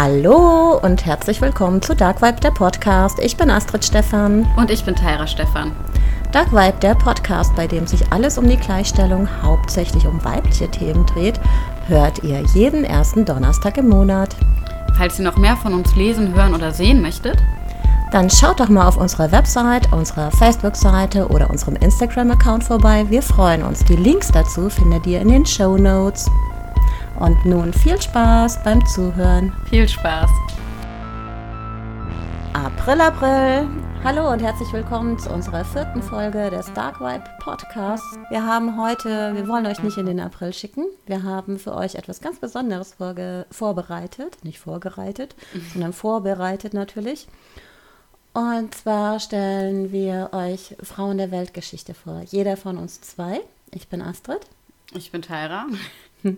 Hallo und herzlich willkommen zu Dark Vibe, der Podcast. Ich bin Astrid Stefan. Und ich bin Tyra Stefan. Dark Vibe, der Podcast, bei dem sich alles um die Gleichstellung hauptsächlich um weibliche Themen dreht, hört ihr jeden ersten Donnerstag im Monat. Falls ihr noch mehr von uns lesen, hören oder sehen möchtet, dann schaut doch mal auf unserer Website, unserer Facebook-Seite oder unserem Instagram-Account vorbei. Wir freuen uns. Die Links dazu findet ihr in den Show Notes. Und nun viel Spaß beim Zuhören. Viel Spaß. April, April. Hallo und herzlich willkommen zu unserer vierten Folge des Dark Vibe Podcasts. Wir haben heute, wir wollen euch nicht in den April schicken. Wir haben für euch etwas ganz Besonderes vorbereitet. Nicht vorbereitet, mhm. sondern vorbereitet natürlich. Und zwar stellen wir euch Frauen der Weltgeschichte vor. Jeder von uns zwei. Ich bin Astrid. Ich bin Tyra.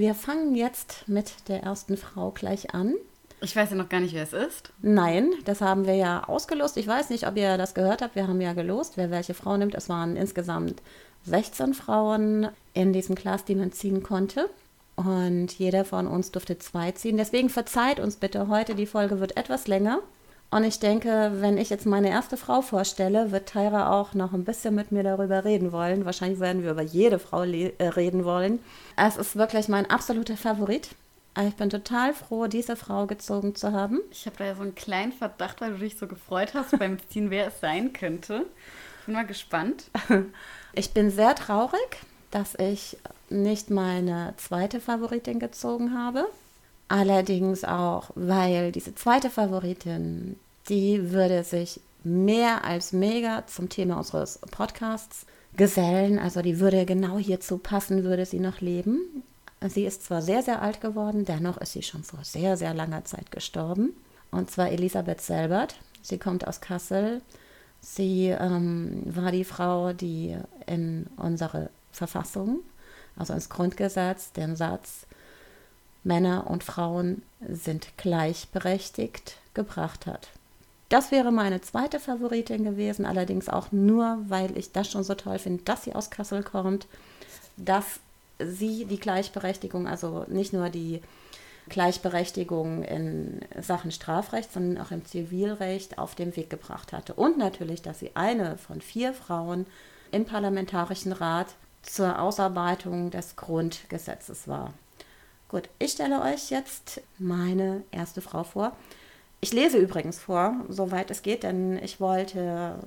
Wir fangen jetzt mit der ersten Frau gleich an. Ich weiß ja noch gar nicht, wer es ist. Nein, das haben wir ja ausgelost. Ich weiß nicht, ob ihr das gehört habt. Wir haben ja gelost, wer welche Frau nimmt. Es waren insgesamt 16 Frauen in diesem Glas, die man ziehen konnte. Und jeder von uns durfte zwei ziehen. Deswegen verzeiht uns bitte heute, die Folge wird etwas länger. Und ich denke, wenn ich jetzt meine erste Frau vorstelle, wird Tyra auch noch ein bisschen mit mir darüber reden wollen. Wahrscheinlich werden wir über jede Frau äh, reden wollen. Es ist wirklich mein absoluter Favorit. Ich bin total froh, diese Frau gezogen zu haben. Ich habe da ja so einen kleinen Verdacht, weil du dich so gefreut hast beim Ziehen, wer es sein könnte. Ich bin mal gespannt. Ich bin sehr traurig, dass ich nicht meine zweite Favoritin gezogen habe. Allerdings auch, weil diese zweite Favoritin, die würde sich mehr als mega zum Thema unseres Podcasts gesellen. Also die würde genau hierzu passen, würde sie noch leben. Sie ist zwar sehr, sehr alt geworden, dennoch ist sie schon vor sehr, sehr langer Zeit gestorben. Und zwar Elisabeth Selbert. Sie kommt aus Kassel. Sie ähm, war die Frau, die in unsere Verfassung, also ins Grundgesetz, den Satz, Männer und Frauen sind gleichberechtigt gebracht hat. Das wäre meine zweite Favoritin gewesen, allerdings auch nur, weil ich das schon so toll finde, dass sie aus Kassel kommt, dass sie die Gleichberechtigung, also nicht nur die Gleichberechtigung in Sachen Strafrecht, sondern auch im Zivilrecht auf den Weg gebracht hatte. Und natürlich, dass sie eine von vier Frauen im Parlamentarischen Rat zur Ausarbeitung des Grundgesetzes war. Gut, ich stelle euch jetzt meine erste Frau vor. Ich lese übrigens vor, soweit es geht, denn ich wollte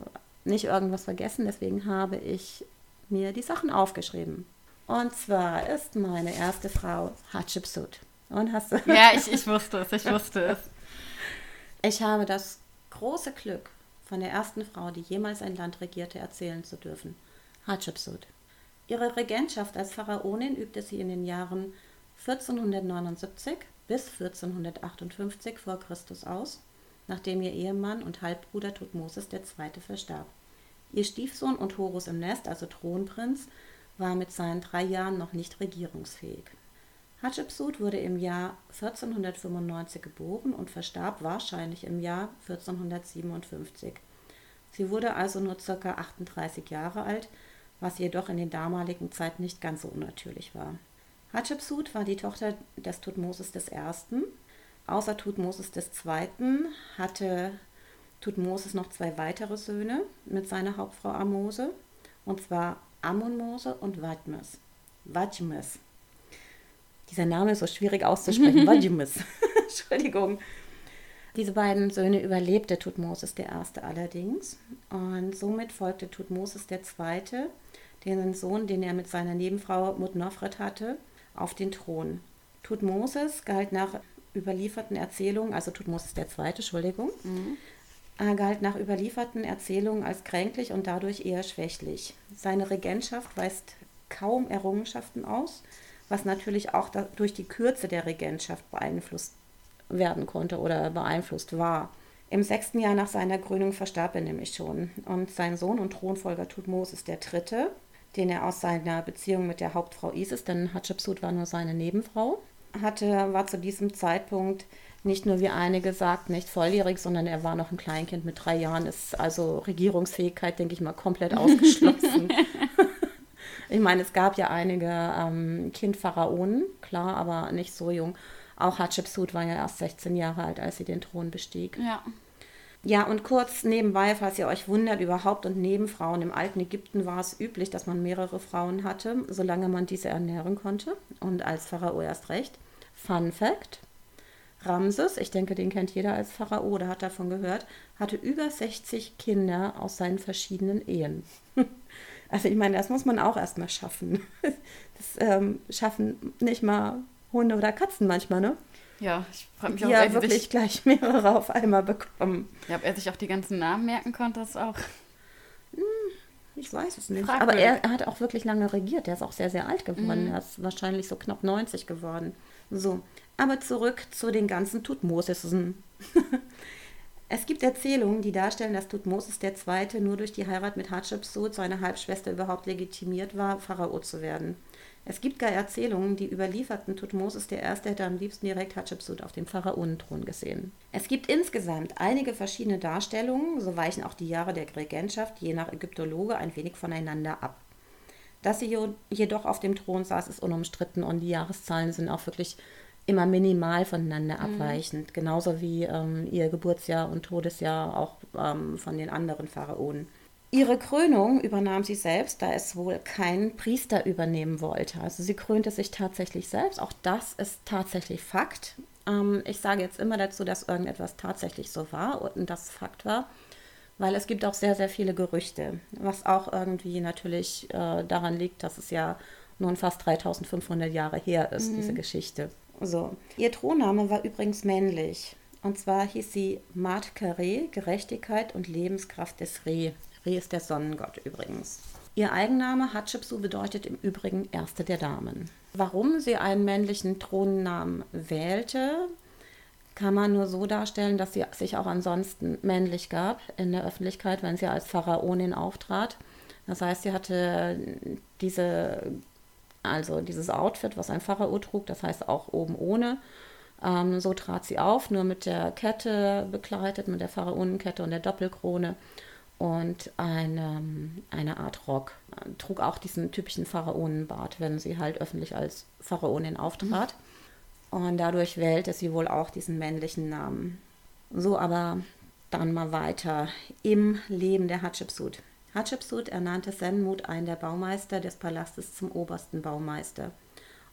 nicht irgendwas vergessen, deswegen habe ich mir die Sachen aufgeschrieben. Und zwar ist meine erste Frau Hatshepsut. Und hast du? Ja, ich, ich wusste es, ich wusste es. Ich habe das große Glück, von der ersten Frau, die jemals ein Land regierte, erzählen zu dürfen. Hatshepsut. Ihre Regentschaft als Pharaonin übte sie in den Jahren 1479 bis 1458 vor Christus aus, nachdem ihr Ehemann und Halbbruder Thutmosis II. verstarb. Ihr Stiefsohn und Horus im Nest, also Thronprinz, war mit seinen drei Jahren noch nicht regierungsfähig. Hatschepsut wurde im Jahr 1495 geboren und verstarb wahrscheinlich im Jahr 1457. Sie wurde also nur ca. 38 Jahre alt, was jedoch in den damaligen Zeiten nicht ganz so unnatürlich war. Hatschepsut war die Tochter des Thutmosis I. Außer Thutmosis II. hatte Thutmosis noch zwei weitere Söhne mit seiner Hauptfrau Amose, und zwar Amonmose und Wadmes. Wadmes. Dieser Name ist so schwierig auszusprechen. Wadmes. Entschuldigung. Diese beiden Söhne überlebte Thutmosis I. allerdings und somit folgte Thutmosis II. den Sohn, den er mit seiner Nebenfrau Mutnofret hatte, auf den Thron. Tutmosis galt nach überlieferten Erzählungen, also Tutmosis der Zweite, Entschuldigung, mhm. Er galt nach überlieferten Erzählungen als kränklich und dadurch eher schwächlich. Seine Regentschaft weist kaum Errungenschaften aus, was natürlich auch durch die Kürze der Regentschaft beeinflusst werden konnte oder beeinflusst war. Im sechsten Jahr nach seiner Krönung verstarb er nämlich schon und sein Sohn und Thronfolger Tutmosis III den er aus seiner Beziehung mit der Hauptfrau Isis, denn Hatschepsut war nur seine Nebenfrau, hatte, war zu diesem Zeitpunkt nicht nur wie einige sagt, nicht volljährig, sondern er war noch ein Kleinkind mit drei Jahren, ist also Regierungsfähigkeit, denke ich mal, komplett ausgeschlossen. ich meine, es gab ja einige ähm, Kindpharaonen, klar, aber nicht so jung. Auch Hatshepsut war ja erst 16 Jahre alt, als sie den Thron bestieg. Ja. Ja, und kurz nebenbei, falls ihr euch wundert, überhaupt und neben Frauen im alten Ägypten war es üblich, dass man mehrere Frauen hatte, solange man diese ernähren konnte. Und als Pharao erst recht. Fun Fact: Ramses, ich denke, den kennt jeder als Pharao oder hat davon gehört, hatte über 60 Kinder aus seinen verschiedenen Ehen. Also ich meine, das muss man auch erstmal schaffen. Das ähm, schaffen nicht mal Hunde oder Katzen manchmal, ne? Ja, ich frage mich auch, Ja, wirklich sich, gleich mehrere auf einmal bekommen. ja, ob er sich auch die ganzen Namen merken konnte, ist auch. Ich weiß es nicht. Fragwürdig. Aber er, hat auch wirklich lange regiert. Er ist auch sehr, sehr alt geworden. Mhm. Er ist wahrscheinlich so knapp 90 geworden. So, aber zurück zu den ganzen Tutmosissen. es gibt Erzählungen, die darstellen, dass Tutmosis II. nur durch die Heirat mit Hatschepsut, seine Halbschwester, überhaupt legitimiert war, Pharao zu werden. Es gibt gar Erzählungen, die überlieferten, Tutmosis I. hätte am liebsten direkt Hatschepsut auf dem Pharaonenthron gesehen. Es gibt insgesamt einige verschiedene Darstellungen, so weichen auch die Jahre der Regentschaft je nach Ägyptologe ein wenig voneinander ab. Dass sie jedoch auf dem Thron saß, ist unumstritten und die Jahreszahlen sind auch wirklich immer minimal voneinander abweichend, genauso wie ähm, ihr Geburtsjahr und Todesjahr auch ähm, von den anderen Pharaonen. Ihre Krönung übernahm sie selbst, da es wohl kein Priester übernehmen wollte. Also sie krönte sich tatsächlich selbst. Auch das ist tatsächlich Fakt. Ähm, ich sage jetzt immer dazu, dass irgendetwas tatsächlich so war und das Fakt war, weil es gibt auch sehr, sehr viele Gerüchte, was auch irgendwie natürlich äh, daran liegt, dass es ja nun fast 3500 Jahre her ist, diese Geschichte. So. Ihr Thronname war übrigens männlich. Und zwar hieß sie Mat Kare, Gerechtigkeit und Lebenskraft des Re. Re ist der Sonnengott übrigens. Ihr Eigenname Hatschepsu bedeutet im Übrigen Erste der Damen. Warum sie einen männlichen Thronnamen wählte, kann man nur so darstellen, dass sie sich auch ansonsten männlich gab in der Öffentlichkeit, wenn sie als Pharaonin auftrat. Das heißt, sie hatte diese, also dieses Outfit, was ein Pharao trug, das heißt auch oben ohne. Ähm, so trat sie auf, nur mit der Kette bekleidet, mit der Pharaonenkette und der Doppelkrone und eine, eine Art Rock. Trug auch diesen typischen Pharaonenbart, wenn sie halt öffentlich als Pharaonin auftrat. Und dadurch wählte sie wohl auch diesen männlichen Namen. So, aber dann mal weiter im Leben der Hatschepsut. Hatschepsut ernannte Senmut, einen der Baumeister des Palastes, zum obersten Baumeister.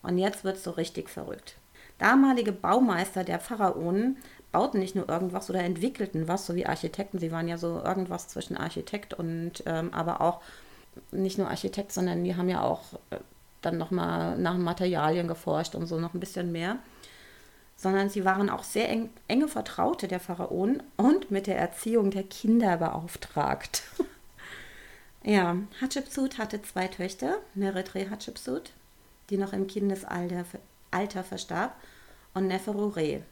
Und jetzt wird es so richtig verrückt. Damalige Baumeister der Pharaonen bauten nicht nur irgendwas oder entwickelten was, so wie Architekten. Sie waren ja so irgendwas zwischen Architekt und ähm, aber auch nicht nur Architekt, sondern die haben ja auch äh, dann nochmal nach Materialien geforscht und so noch ein bisschen mehr. Sondern sie waren auch sehr eng, enge Vertraute der Pharaonen und mit der Erziehung der Kinder beauftragt. ja, Hatschepsut hatte zwei Töchter, Meretre Hatschepsut, die noch im Kindesalter Alter verstarb, und Neferure.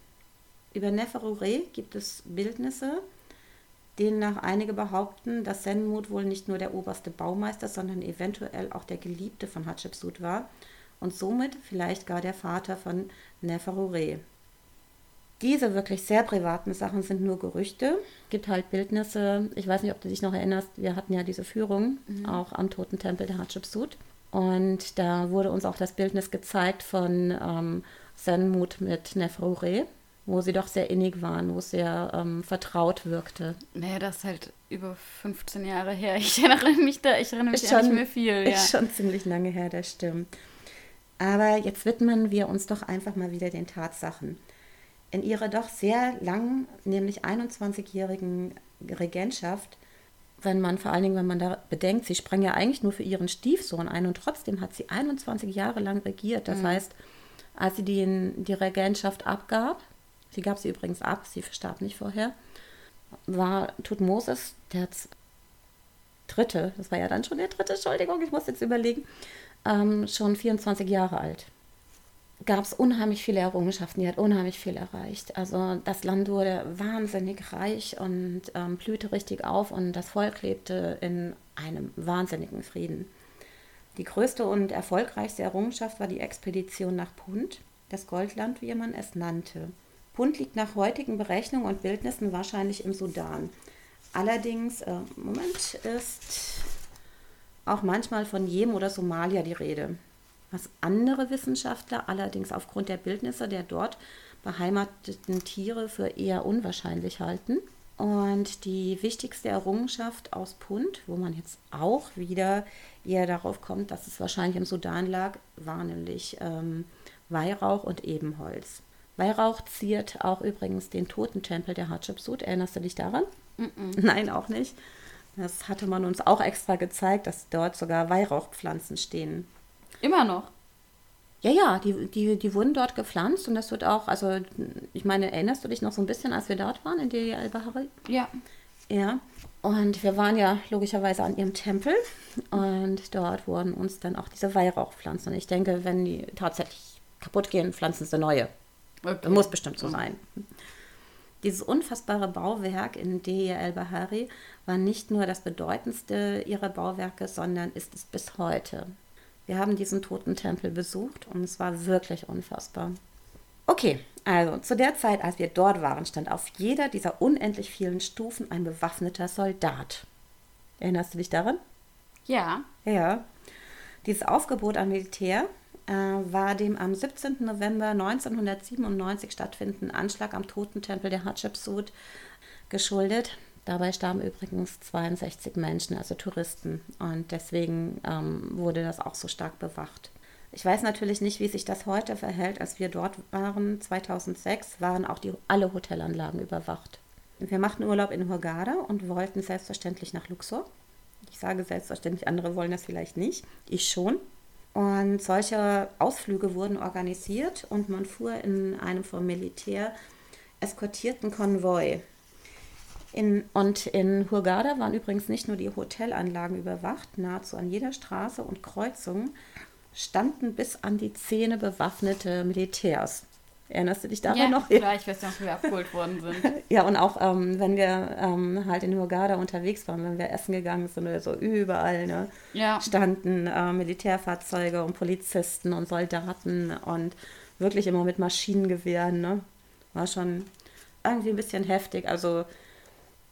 Über Neferure gibt es Bildnisse, denen nach einige behaupten, dass Senmut wohl nicht nur der oberste Baumeister, sondern eventuell auch der Geliebte von Hatschepsut war und somit vielleicht gar der Vater von Neferure. Diese wirklich sehr privaten Sachen sind nur Gerüchte. Gibt halt Bildnisse. Ich weiß nicht, ob du dich noch erinnerst. Wir hatten ja diese Führung auch am Toten Tempel der Hatschepsut. Und da wurde uns auch das Bildnis gezeigt von ähm, Senmut mit Neferure, wo sie doch sehr innig waren, wo es sehr ähm, vertraut wirkte. Naja, das ist halt über 15 Jahre her. Ich erinnere mich da, ich erinnere mich ja nicht schon- mehr viel. Ja. Ist schon ziemlich lange her, das stimmt. Aber jetzt widmen wir uns doch einfach mal wieder den Tatsachen. In ihrer doch sehr lang, nämlich 21-jährigen Regentschaft, wenn man vor allen Dingen, wenn man da bedenkt, sie sprang ja eigentlich nur für ihren Stiefsohn ein und trotzdem hat sie 21 Jahre lang regiert. Das heißt, als sie den, die Regentschaft abgab, sie gab sie übrigens ab, sie verstarb nicht vorher, war Tutmosis der dritte, das war ja dann schon der dritte, Entschuldigung, ich muss jetzt überlegen, ähm, schon 24 Jahre alt. Gab es unheimlich viele Errungenschaften, die hat unheimlich viel erreicht. Also das Land wurde wahnsinnig reich und ähm, blühte richtig auf und das Volk lebte in einem wahnsinnigen Frieden. Die größte und erfolgreichste Errungenschaft war die Expedition nach Punt, das Goldland, wie man es nannte. Punt liegt nach heutigen Berechnungen und Bildnissen wahrscheinlich im Sudan. Allerdings, äh, Moment, ist auch manchmal von Jemen oder Somalia die Rede. Was andere Wissenschaftler allerdings aufgrund der Bildnisse der dort beheimateten Tiere für eher unwahrscheinlich halten. Und die wichtigste Errungenschaft aus Pund, wo man jetzt auch wieder eher darauf kommt, dass es wahrscheinlich im Sudan lag, war nämlich ähm, Weihrauch und Ebenholz. Weihrauch ziert auch übrigens den Totentempel der Hatschepsut. Erinnerst du dich daran? Mm -mm. Nein, auch nicht. Das hatte man uns auch extra gezeigt, dass dort sogar Weihrauchpflanzen stehen. Immer noch? Ja, ja, die, die, die wurden dort gepflanzt und das wird auch, also ich meine, erinnerst du dich noch so ein bisschen, als wir dort waren in Deli al-Bahari? Ja. Ja. Und wir waren ja logischerweise an ihrem Tempel und dort wurden uns dann auch diese Weihrauchpflanzen. Und ich denke, wenn die tatsächlich kaputt gehen, pflanzen sie neue. Okay. Das muss bestimmt so sein. Dieses unfassbare Bauwerk in Deir el-Bahari war nicht nur das bedeutendste ihrer Bauwerke, sondern ist es bis heute. Wir haben diesen toten Tempel besucht und es war wirklich unfassbar. Okay, also zu der Zeit, als wir dort waren, stand auf jeder dieser unendlich vielen Stufen ein bewaffneter Soldat. Erinnerst du dich daran? Ja. Ja. Dieses Aufgebot an Militär war dem am 17. November 1997 stattfindenden Anschlag am Totentempel der Hatschepsut geschuldet. Dabei starben übrigens 62 Menschen, also Touristen. Und deswegen ähm, wurde das auch so stark bewacht. Ich weiß natürlich nicht, wie sich das heute verhält. Als wir dort waren, 2006, waren auch die, alle Hotelanlagen überwacht. Wir machten Urlaub in Hurghada und wollten selbstverständlich nach Luxor. Ich sage selbstverständlich, andere wollen das vielleicht nicht. Ich schon. Und solche Ausflüge wurden organisiert und man fuhr in einem vom Militär eskortierten Konvoi in, und in Hurghada waren übrigens nicht nur die Hotelanlagen überwacht, nahezu an jeder Straße und Kreuzung standen bis an die Zähne bewaffnete Militärs. Erinnerst du dich daran ja, noch? Ja, ich weiß noch, wie wir abgeholt worden sind. ja, und auch ähm, wenn wir ähm, halt in Hurghada unterwegs waren, wenn wir essen gegangen sind oder so, überall ne, ja. standen äh, Militärfahrzeuge und Polizisten und Soldaten und wirklich immer mit Maschinengewehren. Ne? War schon irgendwie ein bisschen heftig. Also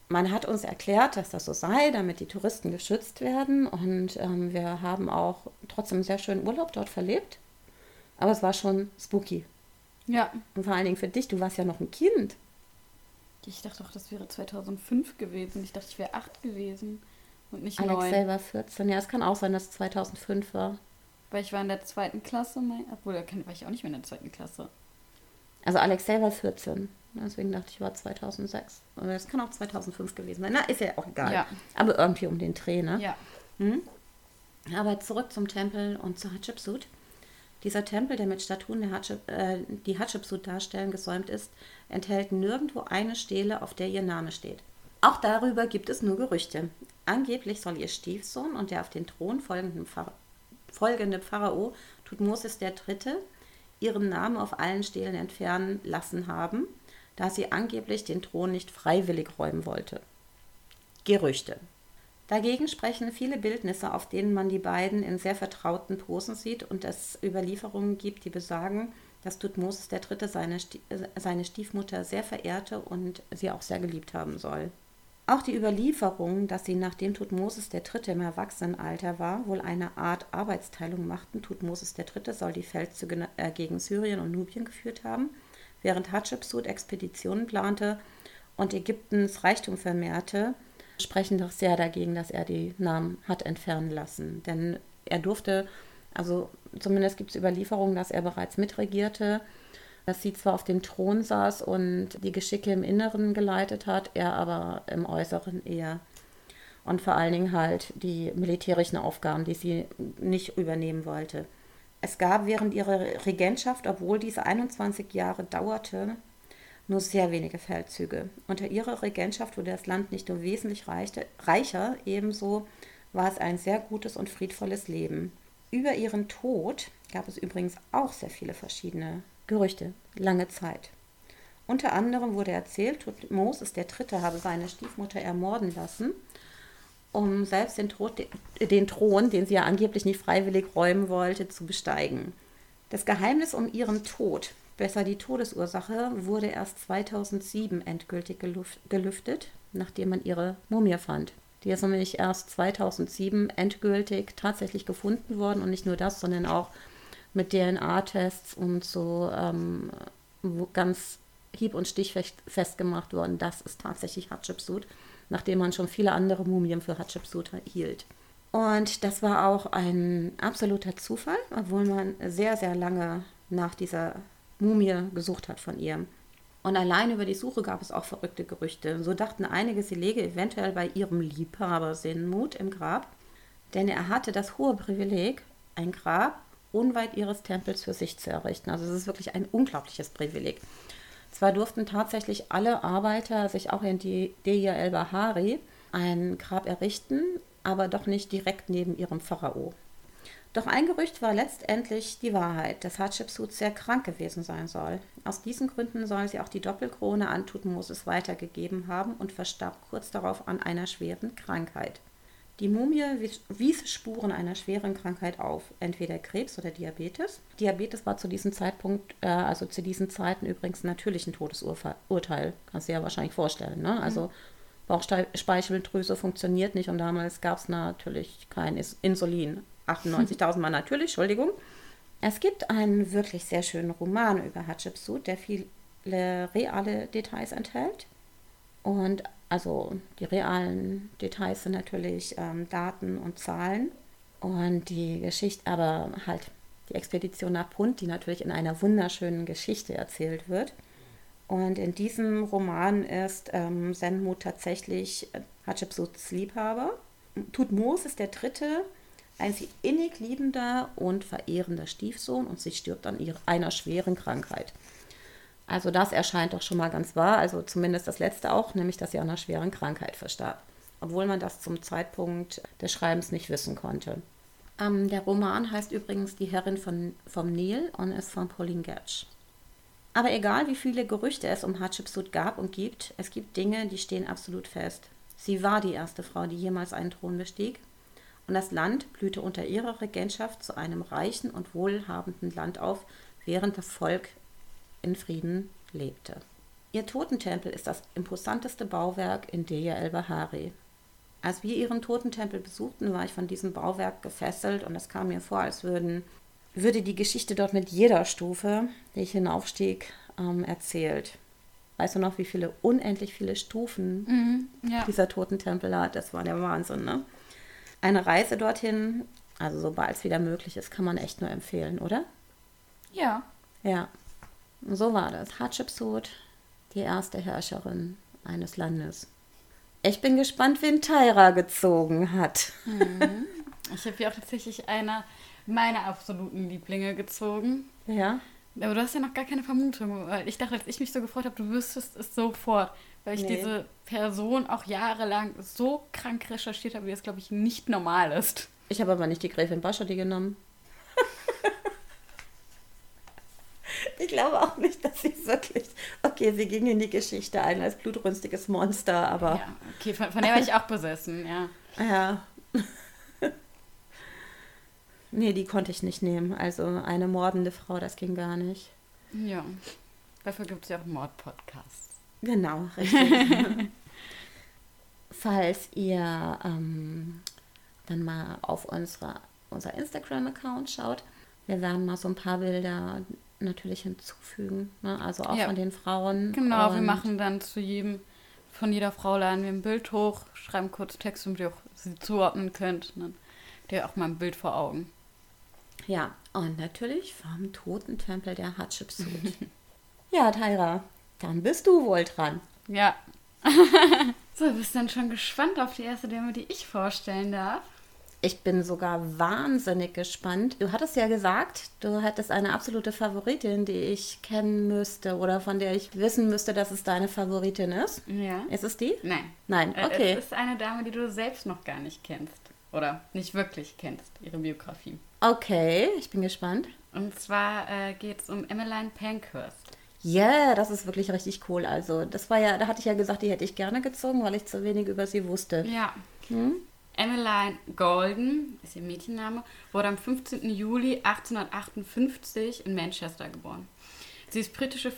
man hat uns erklärt, dass das so sei, damit die Touristen geschützt werden. Und ähm, wir haben auch trotzdem einen sehr schönen Urlaub dort verlebt. Aber es war schon spooky. Ja. Und vor allen Dingen für dich, du warst ja noch ein Kind. Ich dachte doch, das wäre 2005 gewesen. Ich dachte, ich wäre acht gewesen und nicht Alex neun. selber 14. Ja, es kann auch sein, dass es 2005 war. Weil ich war in der zweiten Klasse, mein, obwohl da war ich auch nicht mehr in der zweiten Klasse. Also Alex selber 14. Deswegen dachte ich, war 2006. Aber das kann auch 2005 gewesen sein. Na, ist ja auch egal. Ja. Aber irgendwie um den Dreh, ne? Ja. Hm? Aber zurück zum Tempel und zur Hatschepsut. Dieser Tempel, der mit Statuen der Hatschep, äh, die Hatschepsut darstellen, gesäumt ist, enthält nirgendwo eine Stele, auf der ihr Name steht. Auch darüber gibt es nur Gerüchte. Angeblich soll ihr Stiefsohn und der auf den Thron folgende, Pharao, folgende Pharao Tutmosis III. ihren Namen auf allen Stelen entfernen lassen haben da sie angeblich den Thron nicht freiwillig räumen wollte. Gerüchte. Dagegen sprechen viele Bildnisse, auf denen man die beiden in sehr vertrauten Posen sieht und es Überlieferungen gibt, die besagen, dass Tutmosis III. Seine, seine Stiefmutter sehr verehrte und sie auch sehr geliebt haben soll. Auch die Überlieferungen, dass sie nachdem Tutmosis III. im Erwachsenenalter war, wohl eine Art Arbeitsteilung machten. Tutmosis III. soll die Feldzüge äh, gegen Syrien und Nubien geführt haben während Hatschepsut Expeditionen plante und Ägyptens Reichtum vermehrte, sprechen doch sehr dagegen, dass er die Namen hat entfernen lassen. Denn er durfte, also zumindest gibt es Überlieferungen, dass er bereits mitregierte, dass sie zwar auf dem Thron saß und die Geschicke im Inneren geleitet hat, er aber im Äußeren eher. Und vor allen Dingen halt die militärischen Aufgaben, die sie nicht übernehmen wollte. Es gab während ihrer Regentschaft, obwohl diese 21 Jahre dauerte, nur sehr wenige Feldzüge. Unter ihrer Regentschaft wurde das Land nicht nur wesentlich reicher, ebenso war es ein sehr gutes und friedvolles Leben. Über ihren Tod gab es übrigens auch sehr viele verschiedene Gerüchte, lange Zeit. Unter anderem wurde erzählt, Moses III. habe seine Stiefmutter ermorden lassen um selbst den, Tod, den Thron, den sie ja angeblich nicht freiwillig räumen wollte, zu besteigen. Das Geheimnis um ihren Tod, besser die Todesursache, wurde erst 2007 endgültig gelüftet, nachdem man ihre Mumie fand. Die ist nämlich erst 2007 endgültig tatsächlich gefunden worden und nicht nur das, sondern auch mit DNA-Tests und so ähm, ganz hieb- und stichfest festgemacht worden, das ist tatsächlich Hatschepsut, nachdem man schon viele andere Mumien für Hatschepsut hielt. Und das war auch ein absoluter Zufall, obwohl man sehr, sehr lange nach dieser Mumie gesucht hat von ihr. Und allein über die Suche gab es auch verrückte Gerüchte. So dachten einige, sie läge eventuell bei ihrem Liebhaber Sinmut im Grab, denn er hatte das hohe Privileg, ein Grab unweit ihres Tempels für sich zu errichten. Also es ist wirklich ein unglaubliches Privileg. Zwar durften tatsächlich alle Arbeiter sich auch in die Deir el-Bahari ein Grab errichten, aber doch nicht direkt neben ihrem Pharao. Doch ein Gerücht war letztendlich die Wahrheit, dass Hatschepsut sehr krank gewesen sein soll. Aus diesen Gründen soll sie auch die Doppelkrone an Tutmosis weitergegeben haben und verstarb kurz darauf an einer schweren Krankheit. Die Mumie wies Spuren einer schweren Krankheit auf, entweder Krebs oder Diabetes. Diabetes war zu diesem Zeitpunkt, äh, also zu diesen Zeiten übrigens natürlich ein Todesurteil, kannst du dir ja wahrscheinlich vorstellen. Ne? Also mhm. Bauchspeicheldrüse funktioniert nicht und damals gab es natürlich kein Insulin. 98.000 Mal natürlich, Entschuldigung. Es gibt einen wirklich sehr schönen Roman über Hatschepsut, der viele reale Details enthält. Und also die realen Details sind natürlich ähm, Daten und Zahlen. Und die Geschichte, aber halt die Expedition nach Punt, die natürlich in einer wunderschönen Geschichte erzählt wird. Und in diesem Roman ist ähm, Senmut tatsächlich Hatschepsuts Liebhaber. Tutmos ist der dritte, ein sie innig liebender und verehrender Stiefsohn und sie stirbt an ihrer, einer schweren Krankheit. Also das erscheint doch schon mal ganz wahr, also zumindest das letzte auch, nämlich dass sie an einer schweren Krankheit verstarb, obwohl man das zum Zeitpunkt des Schreibens nicht wissen konnte. Ähm, der Roman heißt übrigens Die Herrin von, vom Nil und ist von Pauline Gertsch. Aber egal, wie viele Gerüchte es um Hatschepsut gab und gibt, es gibt Dinge, die stehen absolut fest. Sie war die erste Frau, die jemals einen Thron bestieg, und das Land blühte unter ihrer Regentschaft zu einem reichen und wohlhabenden Land auf, während das Volk in Frieden lebte. Ihr Totentempel ist das imposanteste Bauwerk in Deir el-Bahari. Als wir ihren Totentempel besuchten, war ich von diesem Bauwerk gefesselt und es kam mir vor, als würden, würde die Geschichte dort mit jeder Stufe, die ich hinaufstieg, ähm, erzählt. Weißt du noch, wie viele, unendlich viele Stufen mhm, ja. dieser Totentempel hat? Das war der Wahnsinn, ne? Eine Reise dorthin, also sobald es wieder möglich ist, kann man echt nur empfehlen, oder? Ja. Ja. So war das. Hatschepsut, die erste Herrscherin eines Landes. Ich bin gespannt, wen Tyra gezogen hat. Mhm. Ich habe ja auch tatsächlich einer meiner absoluten Lieblinge gezogen. Ja. Aber du hast ja noch gar keine Vermutung. Weil ich dachte, als ich mich so gefreut habe, du wüsstest es sofort. Weil ich nee. diese Person auch jahrelang so krank recherchiert habe, wie das, glaube ich, nicht normal ist. Ich habe aber nicht die Gräfin Baschotti genommen. Ich glaube auch nicht, dass sie wirklich. Okay, sie ging in die Geschichte ein als blutrünstiges Monster, aber. Ja, okay, von, von der war ich auch besessen, ja. Ja. nee, die konnte ich nicht nehmen. Also eine mordende Frau, das ging gar nicht. Ja. Dafür gibt es ja auch Mordpodcasts. Genau, richtig. Falls ihr ähm, dann mal auf unsere, unser Instagram-Account schaut, wir werden mal so ein paar Bilder natürlich hinzufügen. Ne? Also auch ja. von den Frauen. Genau, wir machen dann zu jedem, von jeder Frau laden wir ein Bild hoch, schreiben kurz Text, damit ihr auch sie zuordnen könnt. Dann habt ihr auch mal ein Bild vor Augen. Ja, und natürlich vom Totentempel der Hatschepsut. ja, Tyra, dann bist du wohl dran. Ja. so, bist du dann schon gespannt auf die erste Dame, die ich vorstellen darf? Ich bin sogar wahnsinnig gespannt. Du hattest ja gesagt, du hättest eine absolute Favoritin, die ich kennen müsste oder von der ich wissen müsste, dass es deine Favoritin ist. Ja. Ist es die? Nein. Nein, äh, okay. Es ist eine Dame, die du selbst noch gar nicht kennst. Oder nicht wirklich kennst, ihre Biografie. Okay, ich bin gespannt. Und zwar äh, geht es um Emmeline Pankhurst. Ja, yeah, das ist wirklich richtig cool. Also, das war ja, da hatte ich ja gesagt, die hätte ich gerne gezogen, weil ich zu wenig über sie wusste. Ja. Hm? Emmeline Golden, ist ihr Mädchenname, wurde am 15. Juli 1858 in Manchester geboren. Sie ist britische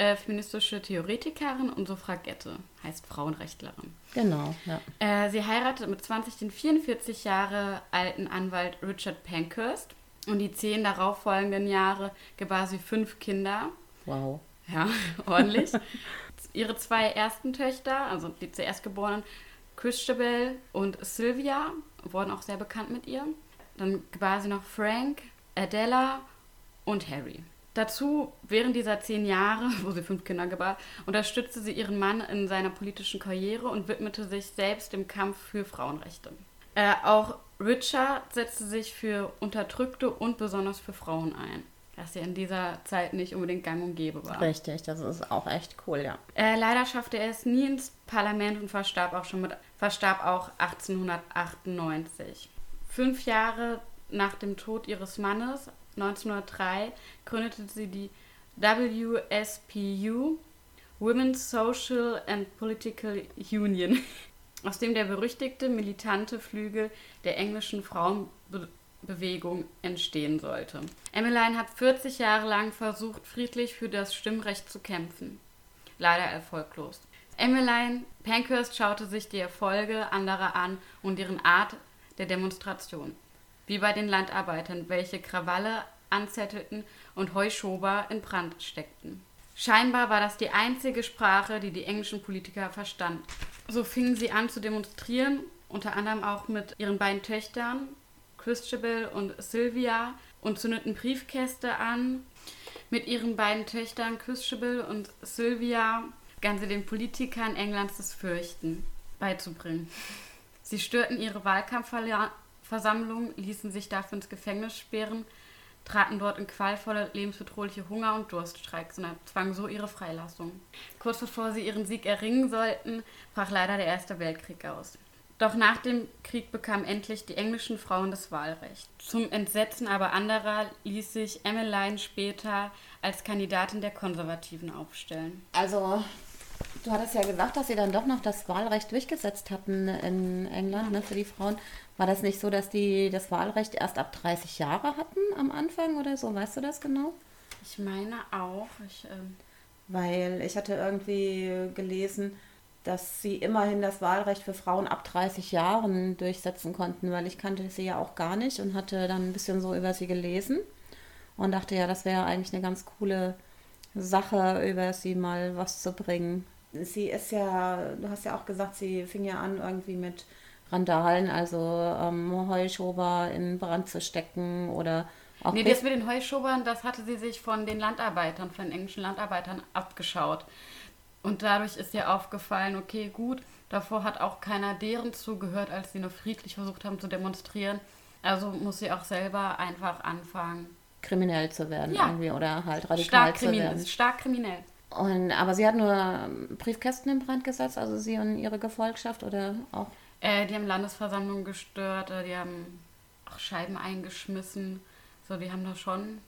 äh, feministische Theoretikerin und Suffragette, heißt Frauenrechtlerin. Genau, ja. Äh, sie heiratet mit 20 den 44 Jahre alten Anwalt Richard Pankhurst und die zehn darauffolgenden Jahre gebar sie fünf Kinder. Wow. Ja, ordentlich. Ihre zwei ersten Töchter, also die zuerst geborenen, Christabel und Sylvia, wurden auch sehr bekannt mit ihr. Dann gebar sie noch Frank, Adela und Harry. Dazu, während dieser zehn Jahre, wo sie fünf Kinder gebar, unterstützte sie ihren Mann in seiner politischen Karriere und widmete sich selbst dem Kampf für Frauenrechte. Äh, auch Richard setzte sich für Unterdrückte und besonders für Frauen ein, was ja in dieser Zeit nicht unbedingt gang und gäbe war. Richtig, das ist auch echt cool, ja. Äh, leider schaffte er es nie ins Parlament und verstarb auch schon mit, verstarb auch 1898. Fünf Jahre nach dem Tod ihres Mannes, 1903, gründete sie die WSPU, Women's Social and Political Union, aus dem der berüchtigte militante Flügel der englischen Frauenbewegung entstehen sollte. Emmeline hat 40 Jahre lang versucht, friedlich für das Stimmrecht zu kämpfen. Leider erfolglos. Emmeline Pankhurst schaute sich die Erfolge anderer an und deren Art der Demonstration. Wie bei den Landarbeitern, welche Krawalle anzettelten und Heuschober in Brand steckten. Scheinbar war das die einzige Sprache, die die englischen Politiker verstanden. So fingen sie an zu demonstrieren, unter anderem auch mit ihren beiden Töchtern, Christabel und Sylvia, und zündeten Briefkäste an. Mit ihren beiden Töchtern, Christabel und Sylvia, begann sie den Politikern Englands das Fürchten beizubringen. Sie störten ihre Wahlkampfversammlung, ließen sich dafür ins Gefängnis sperren traten dort in qualvolle, lebensbedrohliche Hunger- und Durststreiks und erzwangen so ihre Freilassung. Kurz bevor sie ihren Sieg erringen sollten, brach leider der Erste Weltkrieg aus. Doch nach dem Krieg bekamen endlich die englischen Frauen das Wahlrecht. Zum Entsetzen aber anderer ließ sich Emmeline später als Kandidatin der Konservativen aufstellen. Also, du hattest ja gesagt, dass sie dann doch noch das Wahlrecht durchgesetzt hatten in England ne, für die Frauen. War das nicht so, dass die das Wahlrecht erst ab 30 Jahre hatten am Anfang oder so? Weißt du das genau? Ich meine auch. Ich, ähm Weil ich hatte irgendwie gelesen, dass sie immerhin das Wahlrecht für Frauen ab 30 Jahren durchsetzen konnten, weil ich kannte sie ja auch gar nicht und hatte dann ein bisschen so über sie gelesen und dachte, ja, das wäre eigentlich eine ganz coole Sache, über sie mal was zu bringen. Sie ist ja, du hast ja auch gesagt, sie fing ja an irgendwie mit Randalen, also ähm, Heuschober in Brand zu stecken oder auch. Nee, das mit den Heuschobern, das hatte sie sich von den Landarbeitern, von den englischen Landarbeitern abgeschaut. Und dadurch ist ihr aufgefallen, okay, gut, davor hat auch keiner deren zugehört, als sie nur friedlich versucht haben zu demonstrieren. Also muss sie auch selber einfach anfangen. Kriminell zu werden ja. irgendwie oder halt radikal stark zu werden. Stark kriminell. Und, aber sie hat nur Briefkästen in Brand gesetzt, also sie und ihre Gefolgschaft oder auch äh, die haben Landesversammlungen gestört, äh, die haben auch Scheiben eingeschmissen. So, die haben da schon.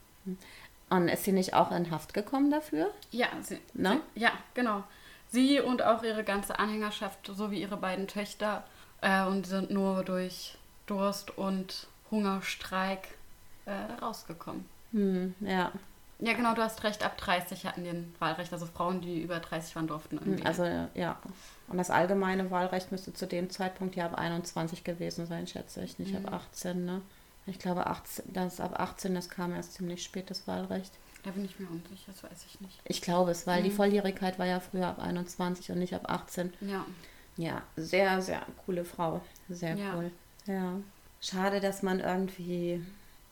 Und ist sie nicht auch in Haft gekommen dafür? Ja, sie, sie, ja, genau. Sie und auch ihre ganze Anhängerschaft sowie ihre beiden Töchter äh, und sind nur durch Durst und Hungerstreik äh, rausgekommen. Hm, ja. Ja, genau, du hast recht. Ab 30 hatten die ein Wahlrecht. Also Frauen, die über 30 waren, durften irgendwie. Also, ja. Und das allgemeine Wahlrecht müsste zu dem Zeitpunkt ja ab 21 gewesen sein, schätze ich, nicht mhm. ab 18, ne? Ich glaube, 18, das ab 18, das kam erst ziemlich spät, das Wahlrecht. Da bin ich mir unsicher, das weiß ich nicht. Ich glaube es, weil mhm. die Volljährigkeit war ja früher ab 21 und nicht ab 18. Ja. Ja, sehr, sehr coole Frau. Sehr ja. cool. Ja. Schade, dass man irgendwie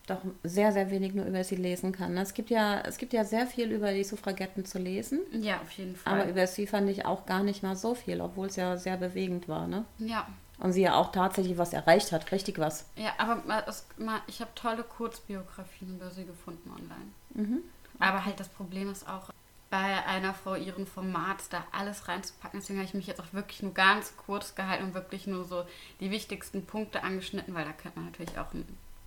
doch sehr, sehr wenig nur über sie lesen kann. Es gibt ja, es gibt ja sehr viel über die Suffragetten zu lesen. Ja, auf jeden Fall. Aber über sie fand ich auch gar nicht mal so viel, obwohl es ja sehr bewegend war, ne? Ja. Und sie ja auch tatsächlich was erreicht hat, richtig was. Ja, aber es, ich habe tolle Kurzbiografien über sie gefunden online. Mhm. Aber halt das Problem ist auch, bei einer Frau ihren Formats da alles reinzupacken. Deswegen habe ich mich jetzt auch wirklich nur ganz kurz gehalten und wirklich nur so die wichtigsten Punkte angeschnitten, weil da könnte man natürlich auch